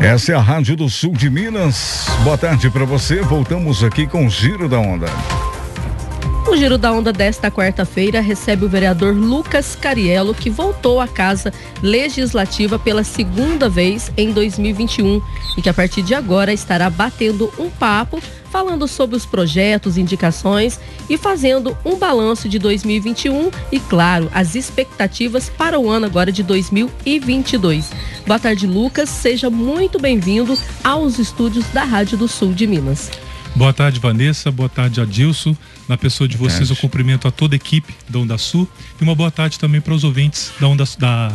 Essa é a Rádio do Sul de Minas. Boa tarde para você. Voltamos aqui com o Giro da Onda. O Giro da Onda desta quarta-feira recebe o vereador Lucas Cariello, que voltou à Casa Legislativa pela segunda vez em 2021 e que a partir de agora estará batendo um papo, falando sobre os projetos, indicações e fazendo um balanço de 2021 e, claro, as expectativas para o ano agora de 2022. Boa tarde, Lucas. Seja muito bem-vindo aos estúdios da Rádio do Sul de Minas. Boa tarde, Vanessa. Boa tarde, Adilson. Na pessoa de vocês, eu cumprimento a toda a equipe da Onda Sul e uma boa tarde também para os ouvintes da Onda, da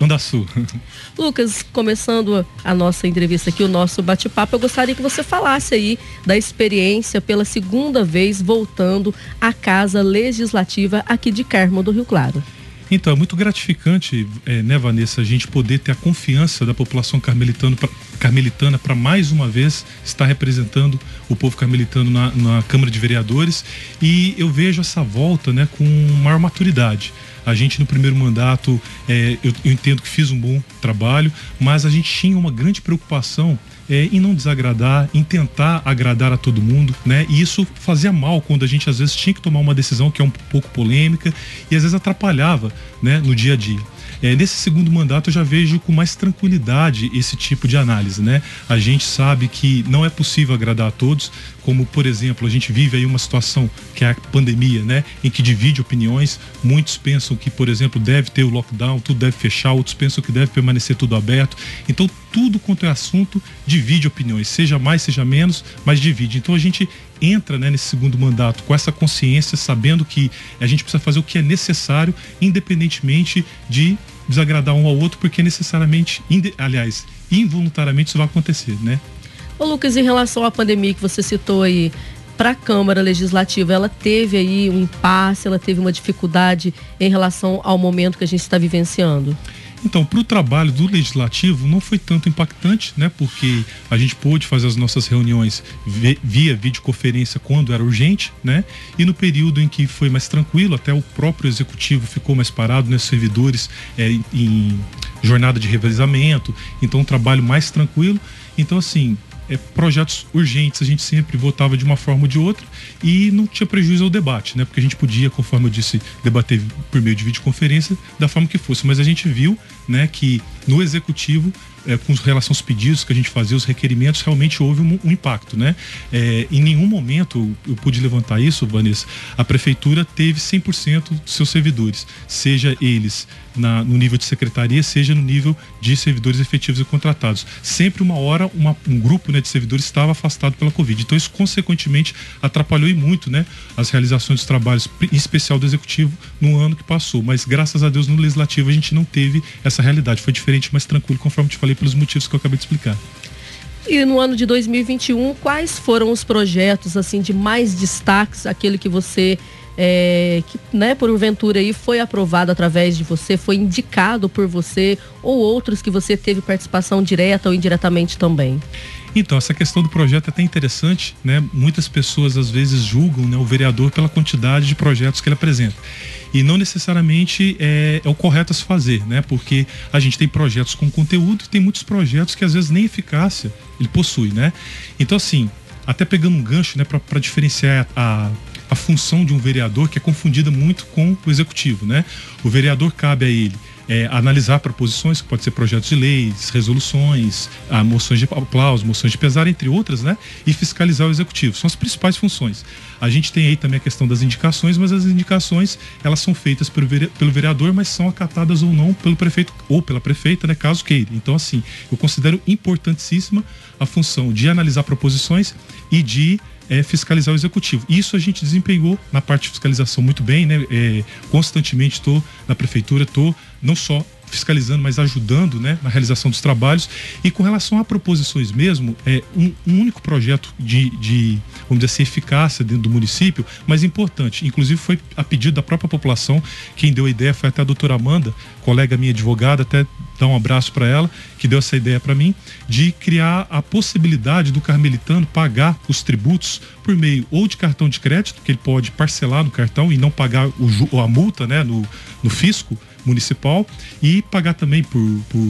Onda Sul. Lucas, começando a nossa entrevista aqui, o nosso bate-papo, eu gostaria que você falasse aí da experiência pela segunda vez voltando à Casa Legislativa aqui de Carmo do Rio Claro. Então, é muito gratificante, é, né, Vanessa, a gente poder ter a confiança da população carmelitana carmelitana para mais uma vez estar representando o povo carmelitano na, na, Câmara de Vereadores e eu vejo essa volta né, com maior maturidade. A gente no primeiro mandato, é, eu, eu entendo que fiz um bom trabalho, mas a gente tinha uma grande preocupação é, em não desagradar, em tentar agradar a todo mundo, né? E isso fazia mal quando a gente às vezes tinha que tomar uma decisão que é um pouco polêmica e às vezes atrapalhava, né, no dia a dia. É, nesse segundo mandato eu já vejo com mais tranquilidade esse tipo de análise, né? A gente sabe que não é possível agradar a todos, como por exemplo, a gente vive aí uma situação que é a pandemia, né? Em que divide opiniões. Muitos pensam que, por exemplo, deve ter o lockdown, tudo deve fechar, outros pensam que deve permanecer tudo aberto. Então, tudo quanto é assunto divide opiniões, seja mais, seja menos, mas divide. Então a gente entra né, nesse segundo mandato com essa consciência, sabendo que a gente precisa fazer o que é necessário, independentemente de desagradar um ao outro, porque necessariamente, aliás, involuntariamente isso vai acontecer, né? Ô Lucas, em relação à pandemia que você citou aí, para a Câmara Legislativa, ela teve aí um impasse, ela teve uma dificuldade em relação ao momento que a gente está vivenciando? Então, para o trabalho do legislativo não foi tanto impactante, né? Porque a gente pôde fazer as nossas reuniões via videoconferência quando era urgente, né? E no período em que foi mais tranquilo, até o próprio executivo ficou mais parado, né? Servidores é, em jornada de revezamento, então um trabalho mais tranquilo. Então, assim, é, projetos urgentes a gente sempre votava de uma forma ou de outra e não tinha prejuízo ao debate, né? Porque a gente podia, conforme eu disse, debater por meio de videoconferência da forma que fosse. Mas a gente viu né, que no executivo é, com relação aos pedidos que a gente fazia, os requerimentos, realmente houve um, um impacto, né? É, em nenhum momento eu pude levantar isso, Vanessa. A prefeitura teve 100% dos seus servidores, seja eles na, no nível de secretaria, seja no nível de servidores efetivos e contratados. Sempre uma hora uma, um grupo né, de servidores estava afastado pela Covid. Então isso consequentemente atrapalhou e muito, né, as realizações dos trabalhos, em especial do executivo, no ano que passou. Mas graças a Deus no legislativo a gente não teve essa realidade. Foi diferente, mais tranquilo, conforme te falei pelos motivos que eu acabei de explicar. E no ano de 2021, quais foram os projetos assim de mais destaques, aquele que você é, que, né, porventura aí foi aprovado através de você, foi indicado por você ou outros que você teve participação direta ou indiretamente também? Então, essa questão do projeto é até interessante, né? Muitas pessoas às vezes julgam né, o vereador pela quantidade de projetos que ele apresenta. E não necessariamente é, é, o correto a se fazer, né? Porque a gente tem projetos com conteúdo e tem muitos projetos que às vezes nem eficácia ele possui, né? Então, assim, até pegando um gancho, né, para diferenciar a, a função de um vereador que é confundida muito com o executivo, né? O vereador cabe a ele é, analisar proposições, que pode ser projetos de leis, resoluções, a moções de aplauso, moções de pesar, entre outras, né? E fiscalizar o executivo. São as principais funções. A gente tem aí também a questão das indicações, mas as indicações elas são feitas pelo, pelo vereador, mas são acatadas ou não pelo prefeito ou pela prefeita, né? Caso queira. Então, assim, eu considero importantíssima a função de analisar proposições e de é fiscalizar o executivo. Isso a gente desempenhou na parte de fiscalização muito bem, né? É, constantemente estou na prefeitura, estou não só fiscalizando, mas ajudando né, na realização dos trabalhos. E com relação a proposições mesmo, é um, um único projeto de, de, vamos dizer assim, eficácia dentro do município, mas importante. Inclusive foi a pedido da própria população, quem deu a ideia foi até a doutora Amanda, colega minha advogada, até dar um abraço para ela, que deu essa ideia para mim, de criar a possibilidade do carmelitano pagar os tributos por meio ou de cartão de crédito, que ele pode parcelar no cartão e não pagar o, a multa né, no, no fisco, municipal e pagar também por, por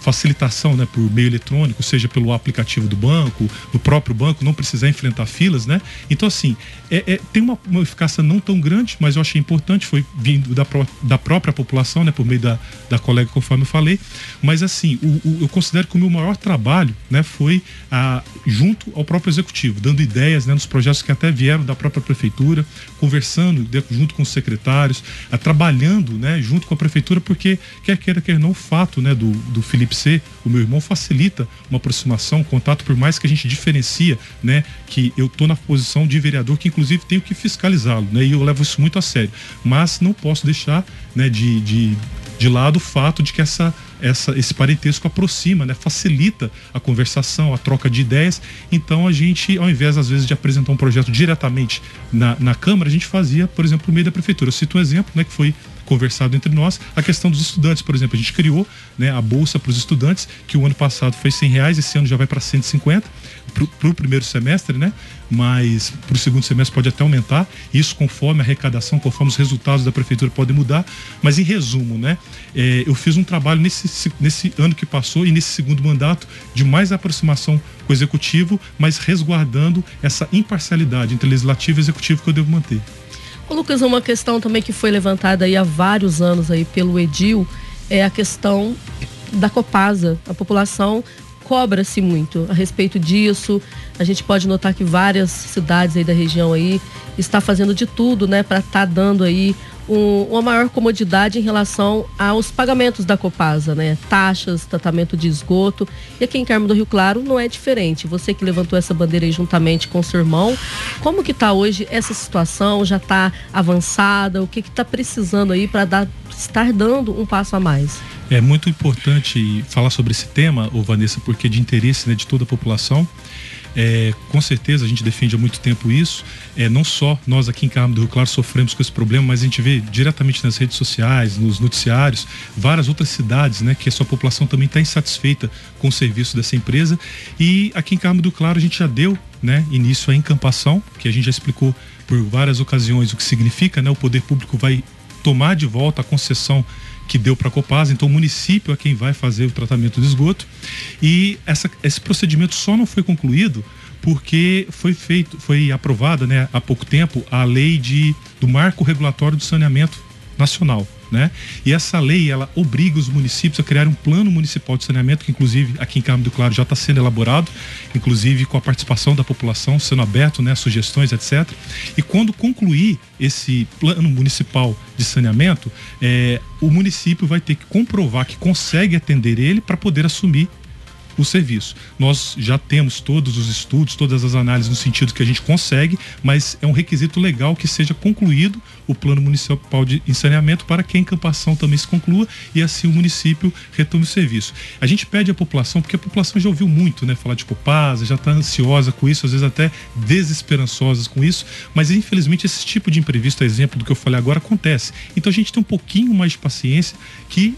facilitação né, por meio eletrônico, seja pelo aplicativo do banco, do próprio banco, não precisar enfrentar filas, né? Então, assim, é, é, tem uma, uma eficácia não tão grande, mas eu achei importante, foi vindo da, da própria população, né, por meio da, da colega, conforme eu falei. Mas, assim, o, o, eu considero que o meu maior trabalho né, foi a, junto ao próprio executivo, dando ideias né, nos projetos que até vieram da própria prefeitura, conversando de, junto com os secretários, a, trabalhando né, junto com a prefeitura, porque quer queira, quer não, o fato né, do, do Felipe C, o meu irmão, facilita uma aproximação, um contato, por mais que a gente diferencia, né, que eu estou na posição de vereador, que inclusive tenho que fiscalizá-lo, né, e eu levo isso muito a sério. Mas não posso deixar né, de, de, de lado o fato de que essa essa, esse parentesco aproxima, né? facilita a conversação, a troca de ideias. Então a gente, ao invés às vezes de apresentar um projeto diretamente na, na Câmara, a gente fazia, por exemplo, por meio da Prefeitura. Eu cito um exemplo, né, que foi conversado entre nós, a questão dos estudantes, por exemplo. A gente criou né, a bolsa para os estudantes, que o ano passado foi 100 reais, esse ano já vai para 150 para o primeiro semestre, né? Mas para o segundo semestre pode até aumentar. Isso conforme a arrecadação, conforme os resultados da prefeitura podem mudar. Mas em resumo, né? É, eu fiz um trabalho nesse, nesse ano que passou e nesse segundo mandato de mais aproximação com o executivo, mas resguardando essa imparcialidade entre legislativo e executivo que eu devo manter. Lucas, uma questão também que foi levantada aí há vários anos aí pelo Edil é a questão da Copasa. A população cobra-se muito a respeito disso. A gente pode notar que várias cidades aí da região aí está fazendo de tudo, né, para estar tá dando aí um, uma maior comodidade em relação aos pagamentos da Copasa, né? Taxas, tratamento de esgoto. E aqui em Carmo do Rio Claro não é diferente. Você que levantou essa bandeira aí juntamente com seu irmão, como que está hoje essa situação? Já está avançada? O que está precisando aí para estar dando um passo a mais? É muito importante falar sobre esse tema, ô Vanessa, porque é de interesse né, de toda a população. É, com certeza a gente defende há muito tempo isso. É, não só nós aqui em Carmo do Rio Claro sofremos com esse problema, mas a gente vê diretamente nas redes sociais, nos noticiários, várias outras cidades, né, que a sua população também está insatisfeita com o serviço dessa empresa. E aqui em Carmo do Claro a gente já deu né, início à encampação, que a gente já explicou por várias ocasiões o que significa, né, o poder público vai tomar de volta a concessão que deu para a Copasa, então o município é quem vai fazer o tratamento de esgoto. E essa, esse procedimento só não foi concluído porque foi feito, foi aprovada né, há pouco tempo a lei de, do marco regulatório do saneamento nacional. Né? E essa lei ela obriga os municípios a criar um plano municipal de saneamento que inclusive aqui em Carmo do Claro já está sendo elaborado, inclusive com a participação da população sendo aberto, né, sugestões, etc. E quando concluir esse plano municipal de saneamento, é, o município vai ter que comprovar que consegue atender ele para poder assumir o serviço. Nós já temos todos os estudos, todas as análises no sentido que a gente consegue, mas é um requisito legal que seja concluído o plano municipal de saneamento para que a encampação também se conclua e assim o município retome o serviço. A gente pede à população, porque a população já ouviu muito, né, falar de Copasa, já está ansiosa com isso, às vezes até desesperançosas com isso, mas infelizmente esse tipo de imprevisto, exemplo do que eu falei agora, acontece. Então a gente tem um pouquinho mais de paciência que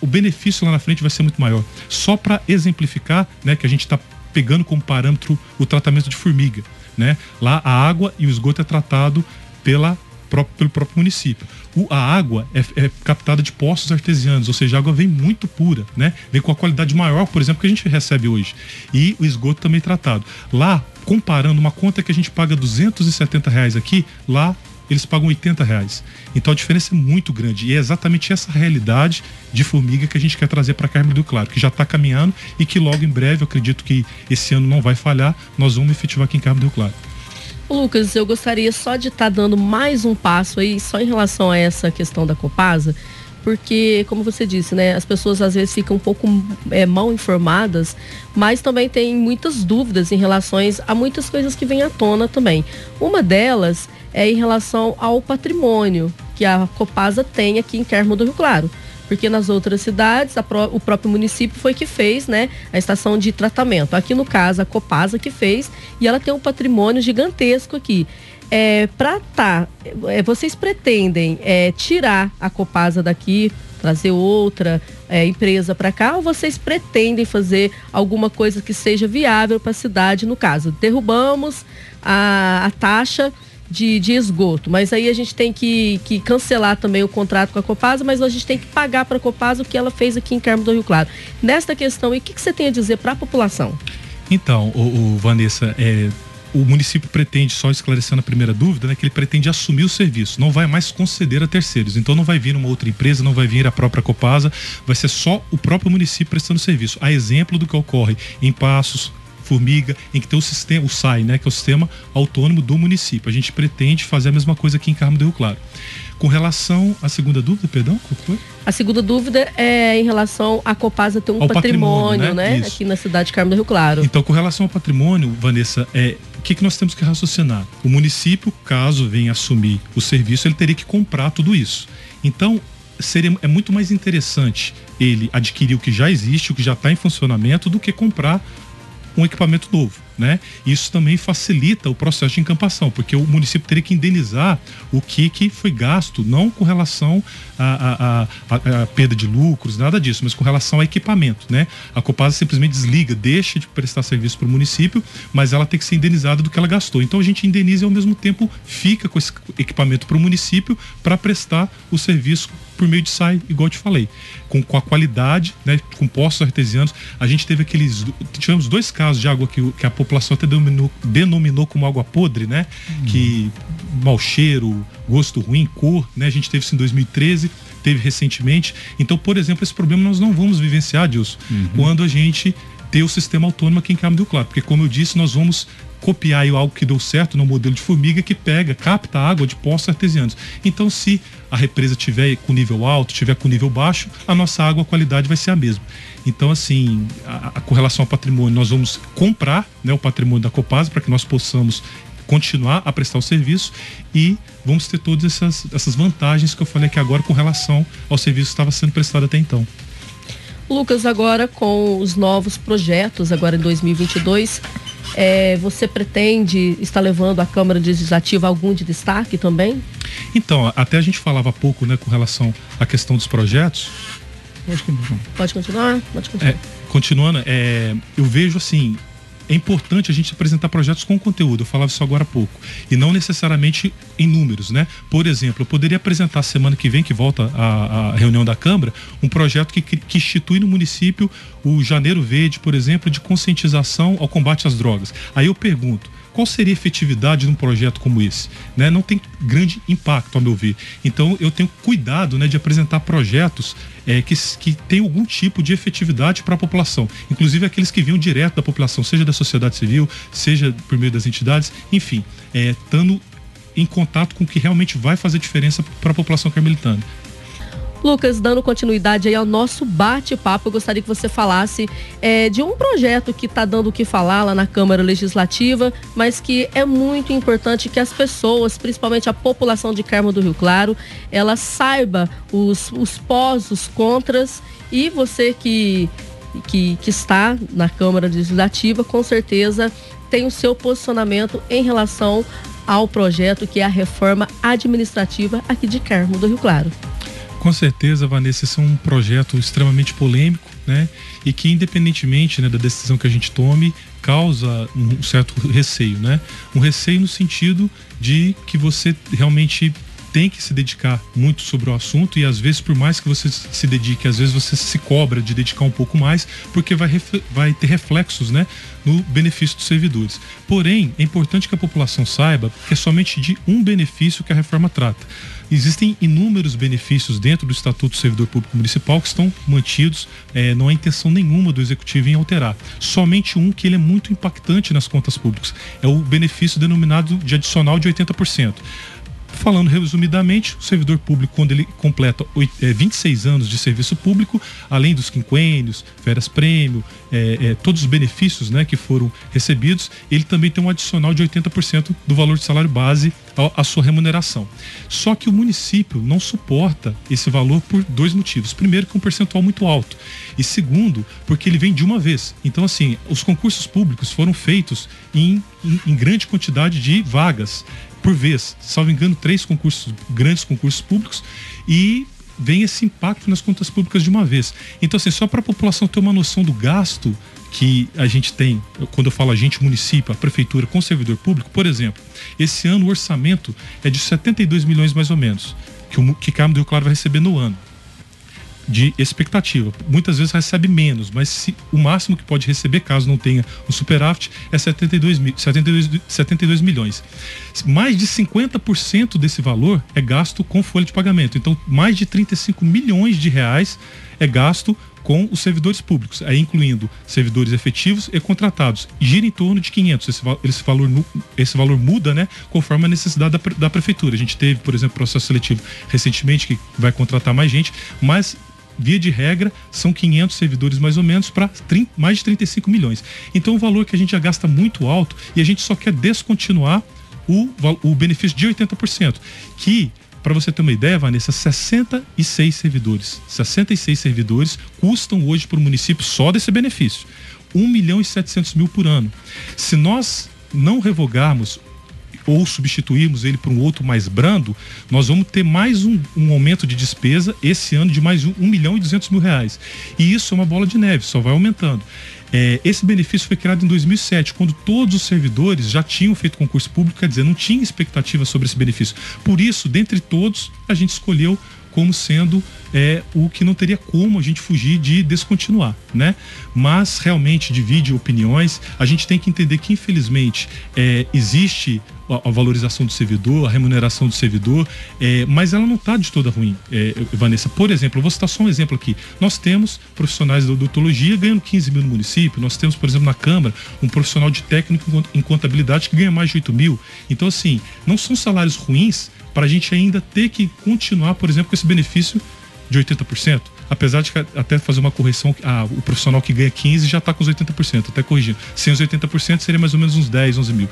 o benefício lá na frente vai ser muito maior. Só para exemplificar, né, que a gente está pegando como parâmetro o tratamento de formiga, né? Lá a água e o esgoto é tratado pela pelo próprio município. O, a água é, é, captada de poços artesianos, ou seja, a água vem muito pura, né? Vem com a qualidade maior, por exemplo, que a gente recebe hoje. E o esgoto também tratado. Lá, comparando uma conta que a gente paga 270 reais aqui, lá eles pagam 80 reais. Então a diferença é muito grande. E é exatamente essa realidade de formiga que a gente quer trazer para Carmo do Claro, que já está caminhando e que logo em breve, acredito que esse ano não vai falhar, nós vamos efetivar aqui em Carmo do Claro. Lucas, eu gostaria só de estar tá dando mais um passo aí, só em relação a essa questão da Copasa, porque, como você disse, né, as pessoas às vezes ficam um pouco é, mal informadas, mas também tem muitas dúvidas em relação a muitas coisas que vêm à tona também. Uma delas é em relação ao patrimônio que a Copasa tem aqui em Carmo do Rio Claro. Porque nas outras cidades, pró o próprio município foi que fez né, a estação de tratamento. Aqui no caso, a Copasa que fez, e ela tem um patrimônio gigantesco aqui. É, para tá, é, vocês pretendem é, tirar a Copasa daqui, trazer outra é, empresa para cá, ou vocês pretendem fazer alguma coisa que seja viável para a cidade? No caso, derrubamos a, a taxa de, de esgoto, mas aí a gente tem que, que cancelar também o contrato com a Copasa, mas a gente tem que pagar para a Copasa o que ela fez aqui em Carmo do Rio Claro. Nesta questão, e o que, que, você tem a dizer para a população? Então, o, o Vanessa, é, o município pretende, só esclarecendo a primeira dúvida, né, que ele pretende assumir o serviço, não vai mais conceder a terceiros. Então não vai vir uma outra empresa, não vai vir a própria Copasa, vai ser só o próprio município prestando serviço. A exemplo do que ocorre em Passos, Formiga, em que tem o sistema, o SAI, né, que é o sistema autônomo do município. A gente pretende fazer a mesma coisa aqui em Carmo do Rio Claro. Com relação à segunda dúvida, perdão, qual foi? A segunda dúvida é em relação a Copasa ter um ao patrimônio, patrimônio né? né? Aqui na cidade de Carmo do Rio Claro. Então, com relação ao patrimônio, Vanessa, é, o que, que nós temos que raciocinar? O município, caso venha assumir o serviço, ele teria que comprar tudo isso. Então, seria, é muito mais interessante ele adquirir o que já existe, o que já está em funcionamento, do que comprar um equipamento novo. Né? Isso também facilita o processo de encampação, porque o município teria que indenizar o que, que foi gasto, não com relação à, perda de lucros, nada disso, mas com relação ao equipamento. Né? A Copasa simplesmente desliga, deixa de prestar serviço para o município, mas ela tem que ser indenizada do que ela gastou. Então a gente indeniza e ao mesmo tempo fica com esse equipamento para o município para prestar o serviço por meio de SAI, igual eu te falei, com, com a qualidade, né, com poços artesianos. A gente teve aqueles. Tivemos dois casos de água que, que a população até denominou, denominou como água podre, né? Uhum. Que mau cheiro, gosto ruim, cor, né? A gente teve isso em 2013, teve recentemente. Então, por exemplo, esse problema nós não vamos vivenciar, Dilson, uhum. quando a gente ter o sistema autônomo aqui em do Claro, porque como eu disse, nós vamos copiar algo que deu certo no modelo de formiga que pega, capta água de poços artesianos. Então, se a represa tiver com nível alto, tiver com nível baixo, a nossa água, a qualidade vai ser a mesma. Então, assim, a, a, com relação ao patrimônio, nós vamos comprar né, o patrimônio da Copasa para que nós possamos continuar a prestar o serviço e vamos ter todas essas, essas vantagens que eu falei aqui agora com relação ao serviço que estava sendo prestado até então. Lucas, agora com os novos projetos, agora em 2022, é, você pretende estar levando à Câmara Legislativa algum de destaque também? Então, até a gente falava há pouco né, com relação à questão dos projetos. Pode continuar. Pode continuar? Pode continuar. É, continuando, é, eu vejo assim, é importante a gente apresentar projetos com conteúdo, eu falava isso agora há pouco, e não necessariamente em números, né? Por exemplo, eu poderia apresentar semana que vem, que volta a, a reunião da Câmara, um projeto que, que institui no município o Janeiro Verde, por exemplo, de conscientização ao combate às drogas. Aí eu pergunto, qual seria a efetividade de um projeto como esse? Né? Não tem grande impacto, ao meu ver. Então, eu tenho cuidado né, de apresentar projetos é, que, que têm algum tipo de efetividade para a população, inclusive aqueles que vinham direto da população, seja da sociedade civil, seja por meio das entidades, enfim, é, estando em contato com o que realmente vai fazer diferença para a população carmelitana. Lucas, dando continuidade aí ao nosso bate-papo, eu gostaria que você falasse é, de um projeto que está dando o que falar lá na Câmara Legislativa, mas que é muito importante que as pessoas, principalmente a população de Carmo do Rio Claro, ela saiba os, os pós, os contras e você que, que, que está na Câmara Legislativa, com certeza tem o seu posicionamento em relação ao projeto que é a reforma administrativa aqui de Carmo do Rio Claro. Com certeza, Vanessa, esse é um projeto extremamente polêmico, né? E que, independentemente né, da decisão que a gente tome, causa um certo receio, né? Um receio no sentido de que você realmente tem que se dedicar muito sobre o assunto e às vezes por mais que você se dedique, às vezes você se cobra de dedicar um pouco mais, porque vai, vai ter reflexos, né, no benefício dos servidores. Porém, é importante que a população saiba que é somente de um benefício que a reforma trata. Existem inúmeros benefícios dentro do Estatuto do Servidor Público Municipal que estão mantidos, é, não há intenção nenhuma do Executivo em alterar. Somente um que ele é muito impactante nas contas públicas, é o benefício denominado de adicional de 80%. Falando resumidamente, o servidor público, quando ele completa 26 é, anos de serviço público, além dos quinquênios, férias prêmio, é, é, todos os benefícios né, que foram recebidos, ele também tem um adicional de 80% do valor de salário base à sua remuneração. Só que o município não suporta esse valor por dois motivos. Primeiro, que é um percentual muito alto. E segundo, porque ele vem de uma vez. Então, assim, os concursos públicos foram feitos em, em, em grande quantidade de vagas por vez, salvo engano, três concursos, grandes concursos públicos, e vem esse impacto nas contas públicas de uma vez. Então, assim, só para a população ter uma noção do gasto que a gente tem, quando eu falo a gente, município, a prefeitura com o servidor público, por exemplo, esse ano o orçamento é de 72 milhões mais ou menos, que o que Carmo do Rio Claro vai receber no ano de expectativa. Muitas vezes recebe menos, mas se, o máximo que pode receber, caso não tenha o superávit, é 72, 72, 72 milhões. Mais de 50% desse valor é gasto com folha de pagamento. Então, mais de 35 milhões de reais é gasto com os servidores públicos, aí incluindo servidores efetivos e contratados. gira em torno de 500. Esse, esse, valor, esse valor muda, né, conforme a necessidade da, da prefeitura. A gente teve, por exemplo, processo seletivo recentemente que vai contratar mais gente, mas via de regra, são 500 servidores mais ou menos para mais de 35 milhões. Então, um valor que a gente já gasta muito alto e a gente só quer descontinuar o, o benefício de 80%, que para você ter uma ideia, Vanessa, 66 servidores, 66 servidores custam hoje para o município só desse benefício. 1 milhão e 700 mil por ano. Se nós não revogarmos ou substituirmos ele por um outro mais brando, nós vamos ter mais um, um aumento de despesa esse ano de mais um, 1 milhão e 200 mil reais. E isso é uma bola de neve, só vai aumentando. É, esse benefício foi criado em 2007, quando todos os servidores já tinham feito concurso público, quer dizer, não tinha expectativa sobre esse benefício. Por isso, dentre todos, a gente escolheu como sendo é, o que não teria como a gente fugir de descontinuar, né? Mas realmente divide opiniões. A gente tem que entender que infelizmente é, existe a, valorização do servidor, a remuneração do servidor, é, mas ela não está de toda ruim, é, Vanessa. Por exemplo, eu vou citar só um exemplo aqui. Nós temos profissionais da odontologia ganhando 15 mil no município, nós temos, por exemplo, na Câmara, um profissional de técnico em contabilidade que ganha mais de 8 mil. Então, assim, não são salários ruins, para a gente ainda ter que continuar, por exemplo, com esse benefício de 80%. Apesar de até fazer uma correção, ah, o profissional que ganha 15 já está com os 80%, até corrigindo. Sem os 80% seria mais ou menos uns 10, 11 mil.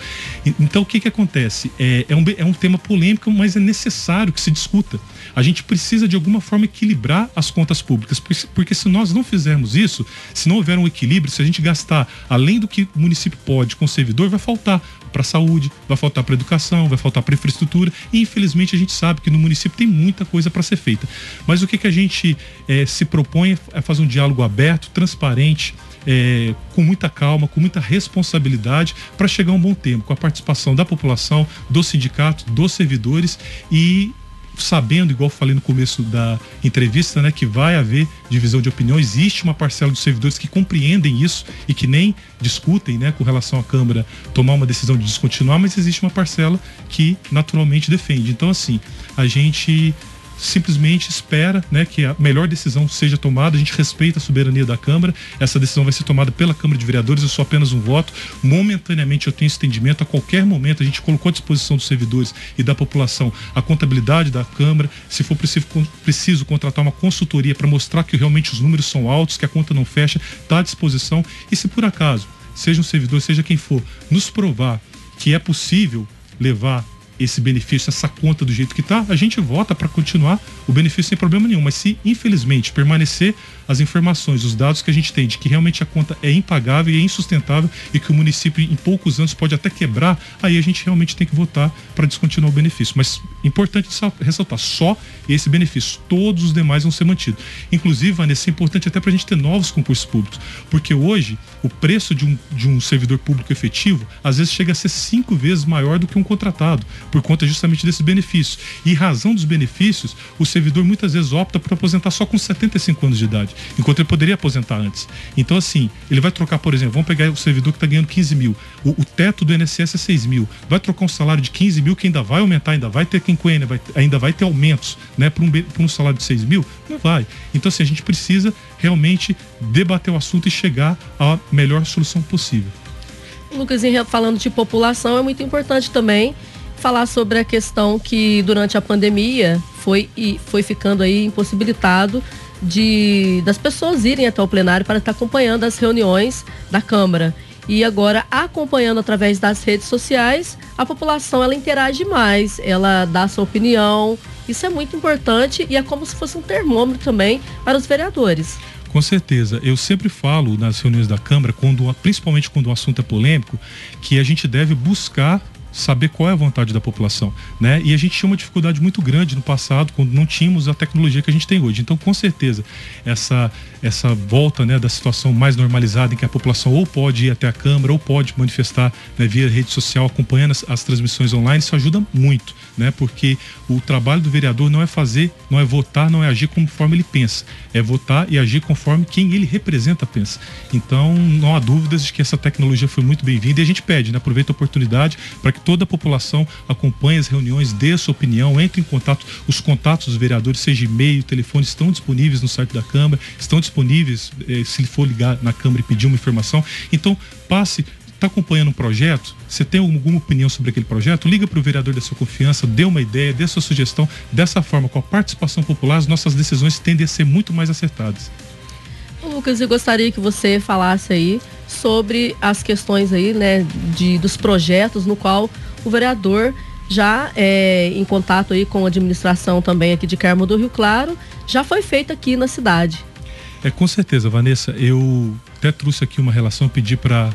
Então o que, que acontece? É, é, um, é um tema polêmico, mas é necessário que se discuta. A gente precisa de alguma forma equilibrar as contas públicas, porque se nós não fizermos isso, se não houver um equilíbrio, se a gente gastar além do que o município pode com o servidor, vai faltar para a saúde, vai faltar para educação, vai faltar para infraestrutura. E infelizmente a gente sabe que no município tem muita coisa para ser feita. Mas o que, que a gente é, se propõe é fazer um diálogo aberto, transparente, é, com muita calma, com muita responsabilidade, para chegar a um bom tempo, com a participação da população, do sindicato, dos servidores e sabendo, igual falei no começo da entrevista, né, que vai haver divisão de opinião. Existe uma parcela dos servidores que compreendem isso e que nem discutem, né, com relação à Câmara tomar uma decisão de descontinuar, mas existe uma parcela que naturalmente defende. Então, assim, a gente simplesmente espera né, que a melhor decisão seja tomada. A gente respeita a soberania da Câmara. Essa decisão vai ser tomada pela Câmara de Vereadores. Eu sou apenas um voto. Momentaneamente eu tenho esse entendimento. A qualquer momento a gente colocou à disposição dos servidores e da população a contabilidade da Câmara. Se for preciso, preciso contratar uma consultoria para mostrar que realmente os números são altos, que a conta não fecha, está à disposição. E se por acaso, seja um servidor, seja quem for, nos provar que é possível levar esse benefício, essa conta do jeito que está, a gente vota para continuar o benefício sem problema nenhum. Mas se, infelizmente, permanecer as informações, os dados que a gente tem de que realmente a conta é impagável e é insustentável e que o município em poucos anos pode até quebrar, aí a gente realmente tem que votar para descontinuar o benefício. Mas importante ressaltar, só esse benefício, todos os demais vão ser mantidos. Inclusive, Vanessa, é importante até para a gente ter novos concursos públicos, porque hoje o preço de um, de um servidor público efetivo às vezes chega a ser cinco vezes maior do que um contratado, por conta justamente desses benefícios. E razão dos benefícios, o servidor muitas vezes opta por aposentar só com 75 anos de idade enquanto ele poderia aposentar antes. Então, assim, ele vai trocar, por exemplo, vamos pegar o servidor que está ganhando 15 mil, o, o, teto do INSS é 6 mil, vai trocar um salário de 15 mil que ainda vai aumentar, ainda vai ter quinquênia, vai, ainda vai ter aumentos, né, para um, um salário de 6 mil? Não vai. Então, assim, a gente precisa realmente debater o assunto e chegar à melhor solução possível. Lucas, falando de população, é muito importante também falar sobre a questão que durante a pandemia foi, foi ficando aí impossibilitado de das pessoas irem até o plenário para estar acompanhando as reuniões da Câmara. E agora, acompanhando através das redes sociais, a população ela interage mais, ela dá sua opinião. Isso é muito importante e é como se fosse um termômetro também para os vereadores. Com certeza. Eu sempre falo nas reuniões da Câmara, quando, principalmente quando o assunto é polêmico, que a gente deve buscar saber qual é a vontade da população, né? E a gente tinha uma dificuldade muito grande no passado quando não tínhamos a tecnologia que a gente tem hoje. Então, com certeza, essa essa volta, né, da situação mais normalizada em que a população ou pode ir até a câmara ou pode manifestar né, via rede social acompanhando as, as transmissões online, isso ajuda muito, né? Porque o trabalho do vereador não é fazer, não é votar, não é agir conforme ele pensa, é votar e agir conforme quem ele representa pensa. Então, não há dúvidas de que essa tecnologia foi muito bem-vinda e a gente pede, né, aproveita a oportunidade para que toda a população acompanhe as reuniões, dê sua opinião, entre em contato. Os contatos dos vereadores, seja e-mail, telefone, estão disponíveis no site da Câmara, estão disponíveis eh, se ele for ligar na Câmara e pedir uma informação. Então, passe está acompanhando um projeto, você tem alguma opinião sobre aquele projeto, liga para o vereador da sua confiança, dê uma ideia, dê sua sugestão. Dessa forma, com a participação popular, as nossas decisões tendem a ser muito mais acertadas. Lucas, eu gostaria que você falasse aí sobre as questões aí, né, de, dos projetos no qual o vereador já é, em contato aí com a administração também aqui de Carmo do Rio Claro, já foi feito aqui na cidade. É, com certeza, Vanessa. Eu até trouxe aqui uma relação, pedi para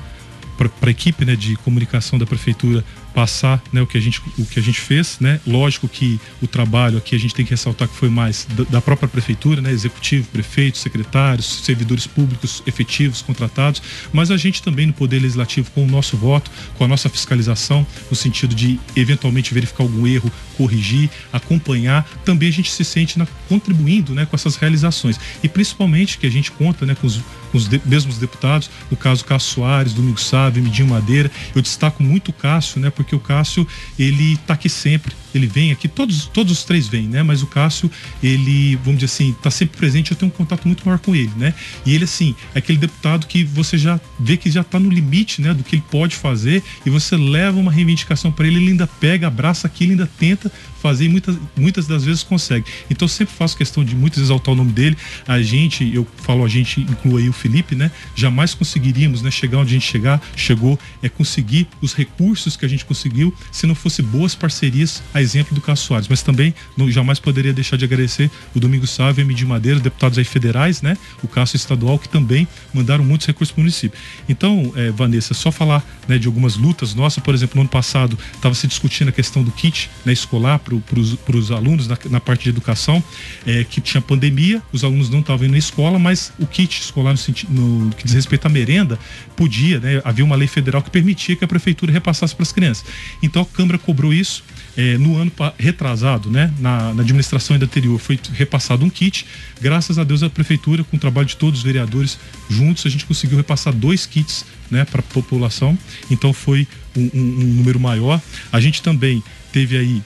para a equipe né, de comunicação da prefeitura passar né, o, que a gente, o que a gente fez. Né? Lógico que o trabalho aqui a gente tem que ressaltar que foi mais da, da própria prefeitura, né? executivo, prefeitos, secretários, servidores públicos efetivos, contratados, mas a gente também no Poder Legislativo com o nosso voto, com a nossa fiscalização, no sentido de eventualmente verificar algum erro, corrigir, acompanhar, também a gente se sente na, contribuindo né, com essas realizações. E principalmente que a gente conta né, com os, os de, mesmos deputados, no caso Cássio Soares, Domingo Sávio, Midinho Madeira. Eu destaco muito o Cássio, né, porque o Cássio ele está aqui sempre, ele vem aqui, todos, todos os três vêm, né? Mas o Cássio, ele, vamos dizer assim, está sempre presente, eu tenho um contato muito maior com ele, né? E ele, assim, é aquele deputado que você já vê que já está no limite, né, do que ele pode fazer, e você leva uma reivindicação para ele, ele ainda pega, abraça aquilo, ainda tenta fazer e muitas, muitas das vezes consegue. Então sempre faço questão de muitas exaltar o nome dele. A gente, eu falo a gente, incluo aí o Felipe, né? Jamais conseguiríamos, né, chegar onde a gente chegar, chegou, é conseguir os recursos que a gente conseguiu se não fosse boas parcerias, a exemplo do Cássio Soares. Mas também não, jamais poderia deixar de agradecer o Domingo Sávio, M. de Madeira, deputados aí federais, né? O Cássio Estadual, que também mandaram muitos recursos para o município. Então, é, Vanessa, só falar né, de algumas lutas nossas, por exemplo, no ano passado estava se discutindo a questão do kit né, escolar para os alunos na, na, parte de educação, é, que tinha pandemia, os alunos não estavam indo na escola, mas o kit escolar no, sentido, no que diz respeito à merenda podia, né, havia uma lei federal que permitia que a prefeitura repassasse para as crianças. Então a Câmara cobrou isso é, no ano retrasado, né, na, na, administração ainda anterior, foi repassado um kit. Graças a Deus, a prefeitura, com o trabalho de todos os vereadores juntos, a gente conseguiu repassar dois kits né, para a população. Então foi um, um, um número maior. A gente também teve aí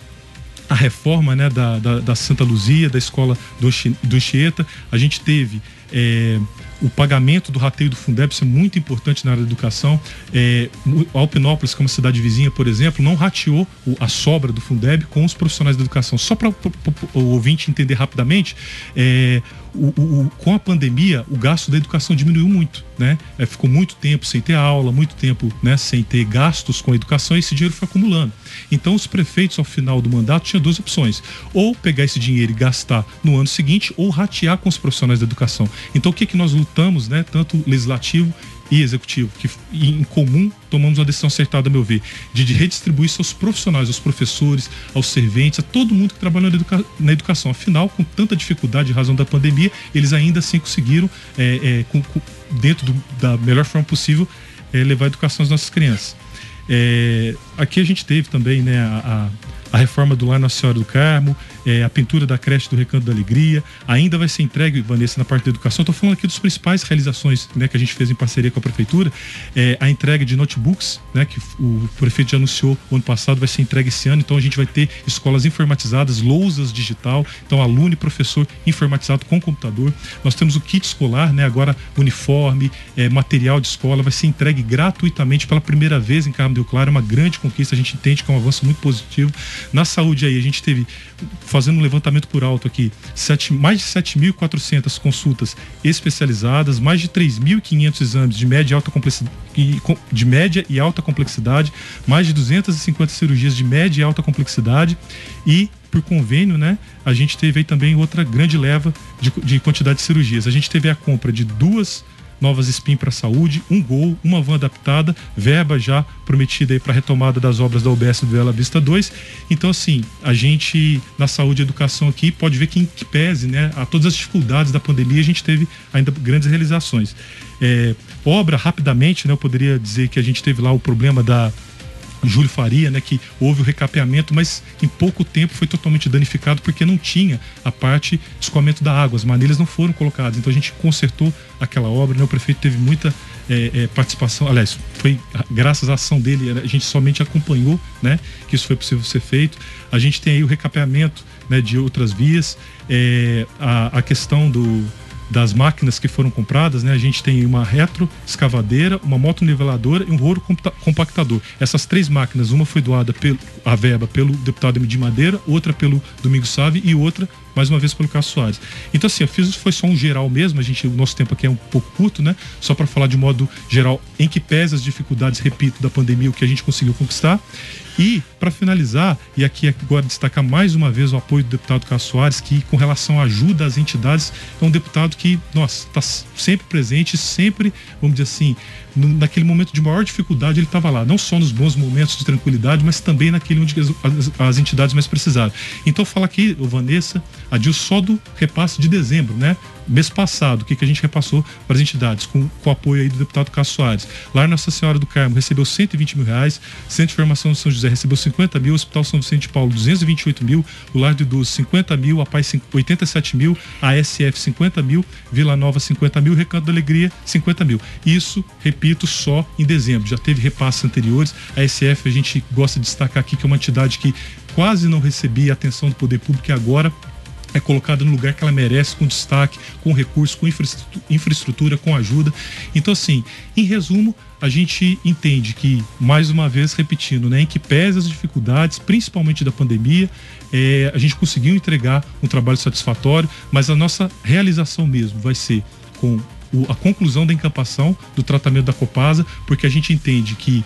a reforma né, da, da, da, Santa Luzia, da escola do, do Chieta. A gente teve é, o pagamento do rateio do Fundeb, isso é muito importante na área da educação. É, Alpinópolis, é uma cidade vizinha, por exemplo, não rateou a sobra do Fundeb com os profissionais da educação. Só para o ouvinte entender rapidamente, é, o, o, com a pandemia, o gasto da educação diminuiu muito, né? É, ficou muito tempo sem ter aula, muito tempo né, sem ter gastos com a educação e esse dinheiro foi acumulando. Então, os prefeitos, ao final do mandato, tinham duas opções: ou pegar esse dinheiro e gastar no ano seguinte, ou ratear com os profissionais da educação. Então, o que, que nós lutamos, né, tanto legislativo e executivo, que em comum tomamos uma decisão acertada, a meu ver, de, de redistribuir aos profissionais, aos professores, aos serventes, a todo mundo que trabalha na, educa na educação. Afinal, com tanta dificuldade em razão da pandemia, eles ainda assim conseguiram, é, é, com, com, dentro do, da melhor forma possível, é, levar a educação às nossas crianças. É, aqui a gente teve também né, a, a reforma do Lar Nossa Senhora do Carmo, é, a pintura da creche do Recanto da Alegria, ainda vai ser entregue, Vanessa, na parte da educação. Estou falando aqui dos principais realizações né, que a gente fez em parceria com a Prefeitura. É, a entrega de notebooks, né, que o prefeito já anunciou ano passado, vai ser entregue esse ano. Então a gente vai ter escolas informatizadas, lousas digital, então aluno e professor informatizado com computador. Nós temos o kit escolar, né, agora uniforme, é, material de escola, vai ser entregue gratuitamente pela primeira vez em Carmo do Claro. É uma grande conquista, a gente entende que é um avanço muito positivo. Na saúde aí, a gente teve fazendo um levantamento por alto aqui, sete, mais de 7.400 consultas especializadas, mais de 3.500 exames de média e alta complexidade, de média e alta complexidade, mais de 250 cirurgias de média e alta complexidade e por convênio, né, a gente teve aí também outra grande leva de, de quantidade de cirurgias. A gente teve a compra de duas novas SPIN para a saúde, um gol, uma van adaptada, verba já prometida para a retomada das obras da UBS do Bela Vista 2. Então, assim, a gente na saúde e educação aqui pode ver que em que pese, né, a todas as dificuldades da pandemia, a gente teve ainda grandes realizações. É, obra, rapidamente, né, eu poderia dizer que a gente teve lá o problema da Júlio Faria, né, que houve o recapeamento, mas em pouco tempo foi totalmente danificado porque não tinha a parte escoamento da água, as manilhas não foram colocadas. Então a gente consertou aquela obra, né, o prefeito teve muita é, é, participação, aliás, foi graças à ação dele, a gente somente acompanhou, né, que isso foi possível ser feito. A gente tem aí o recapeamento, né, de outras vias, é, a, a questão do das máquinas que foram compradas, né, a gente tem uma retro escavadeira, uma moto niveladora e um rolo compactador. Essas três máquinas, uma foi doada pelo, a verba pelo deputado de Madeira, outra pelo Domingo Save e outra mais uma vez pelo Carlos Soares. Então, assim, eu fiz foi só um geral mesmo, a gente, o nosso tempo aqui é um pouco curto, né? Só para falar de modo geral em que pesa as dificuldades, repito, da pandemia, o que a gente conseguiu conquistar. E, para finalizar, e aqui agora destacar mais uma vez o apoio do deputado Carlos Soares, que com relação à ajuda às entidades, é um deputado que, nossa, está sempre presente, sempre, vamos dizer assim, naquele momento de maior dificuldade, ele estava lá, não só nos bons momentos de tranquilidade, mas também naquele onde as, as entidades mais precisaram. Então, fala aqui, Vanessa, a Dil só do repasse de dezembro, né? mês passado, o que, que a gente repassou para as entidades, com, com o apoio aí do deputado Cássio Soares. Lá Nossa Senhora do Carmo recebeu 120 mil reais, Centro de Formação de São José recebeu 50 mil, Hospital São Vicente de Paulo 228 mil, o Lar do Idoso 50 mil, a Paz 87 mil, a SF 50 mil, Vila Nova 50 mil, Recanto da Alegria 50 mil. Isso, repito, só em dezembro. Já teve repasses anteriores. A SF a gente gosta de destacar aqui que é uma entidade que quase não recebia atenção do poder público e agora é colocada no lugar que ela merece, com destaque, com recurso, com infraestrutura, com ajuda. Então, assim, em resumo, a gente entende que, mais uma vez repetindo, né, em que pese as dificuldades, principalmente da pandemia, é, a gente conseguiu entregar um trabalho satisfatório, mas a nossa realização mesmo vai ser com o, a conclusão da encampação do tratamento da Copasa, porque a gente entende que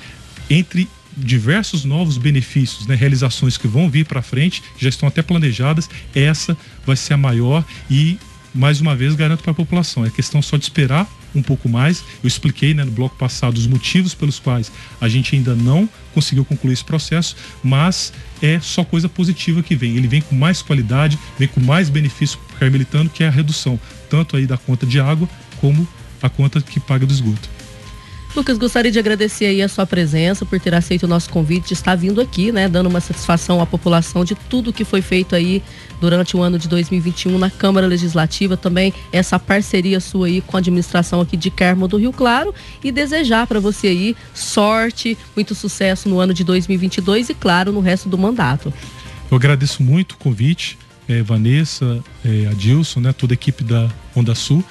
entre diversos novos benefícios, né, realizações que vão vir para frente, já estão até planejadas. Essa vai ser a maior e mais uma vez garanto para a população. É questão só de esperar um pouco mais. Eu expliquei né, no bloco passado os motivos pelos quais a gente ainda não conseguiu concluir esse processo, mas é só coisa positiva que vem. Ele vem com mais qualidade, vem com mais benefício para o carmelitano, que é a redução tanto aí da conta de água como a conta que paga do esgoto. Lucas, gostaria de agradecer aí a sua presença, por ter aceito o nosso convite, estar vindo aqui, né, dando uma satisfação à população de tudo que foi feito aí durante o ano de 2021 na Câmara Legislativa, também essa parceria sua aí com a administração aqui de Carmo do Rio Claro e desejar para você aí sorte, muito sucesso no ano de 2022 e claro, no resto do mandato. Eu agradeço muito o convite, é, Vanessa, é, Adilson, né, toda a equipe da Onda Sul.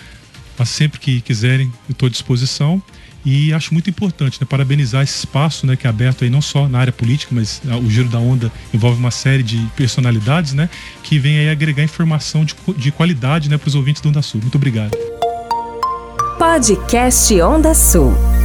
Mas sempre que quiserem, estou à disposição. E acho muito importante né, parabenizar esse espaço né, que é aberto aí não só na área política, mas ah, o Giro da Onda envolve uma série de personalidades né, que vem aí agregar informação de, de qualidade né, para os ouvintes do Onda Sul. Muito obrigado. Podcast Onda Sul.